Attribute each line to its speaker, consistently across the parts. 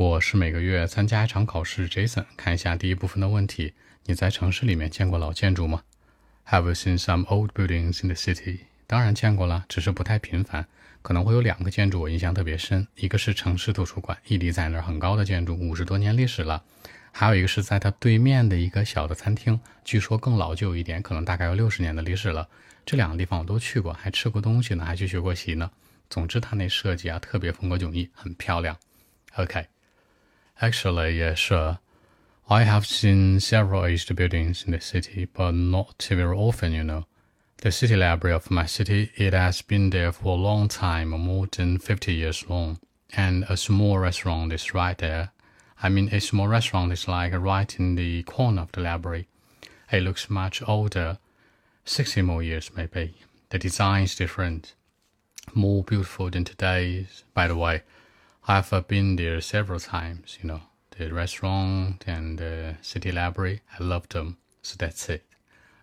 Speaker 1: 我是每个月参加一场考试，Jason。看一下第一部分的问题：你在城市里面见过老建筑吗？Have you seen some old buildings in the city？当然见过了，只是不太频繁。可能会有两个建筑我印象特别深，一个是城市图书馆，屹立在那儿很高的建筑，五十多年历史了。还有一个是在它对面的一个小的餐厅，据说更老旧一点，可能大概有六十年的历史了。这两个地方我都去过，还吃过东西呢，还去学过习呢。总之，它那设计啊，特别风格迥异，很漂亮。OK。
Speaker 2: Actually, yeah, sure. I have seen several aged buildings in the city, but not very often, you know. The city library of my city, it has been there for a long time, more than 50 years long. And a small restaurant is right there. I mean, a small restaurant is like right in the corner of the library. It looks much older, 60 more years maybe. The design is different, more beautiful than today's. By the way, I've been there several times, you know, the restaurant and the city library. I love them. So that's it.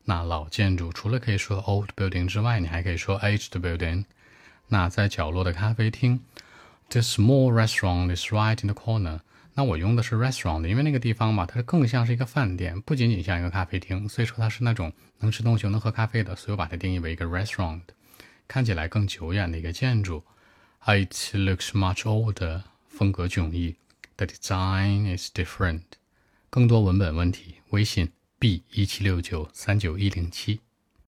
Speaker 1: 那老建筑除了可以说 old building 之外，你还可以说 aged building。那在角落的咖啡厅，the small restaurant is right in the corner。那我用的是 restaurant，因为那个地方嘛，它更像是一个饭店，不仅仅像一个咖啡厅，所以说它是那种能吃东西又能喝咖啡的，所以我把它定义为一个 restaurant，看起来更久远的一个建筑。
Speaker 2: It looks much older，风格迥异。The design is different。
Speaker 1: 更多文本问题，微信 b 一七六九三九一零七。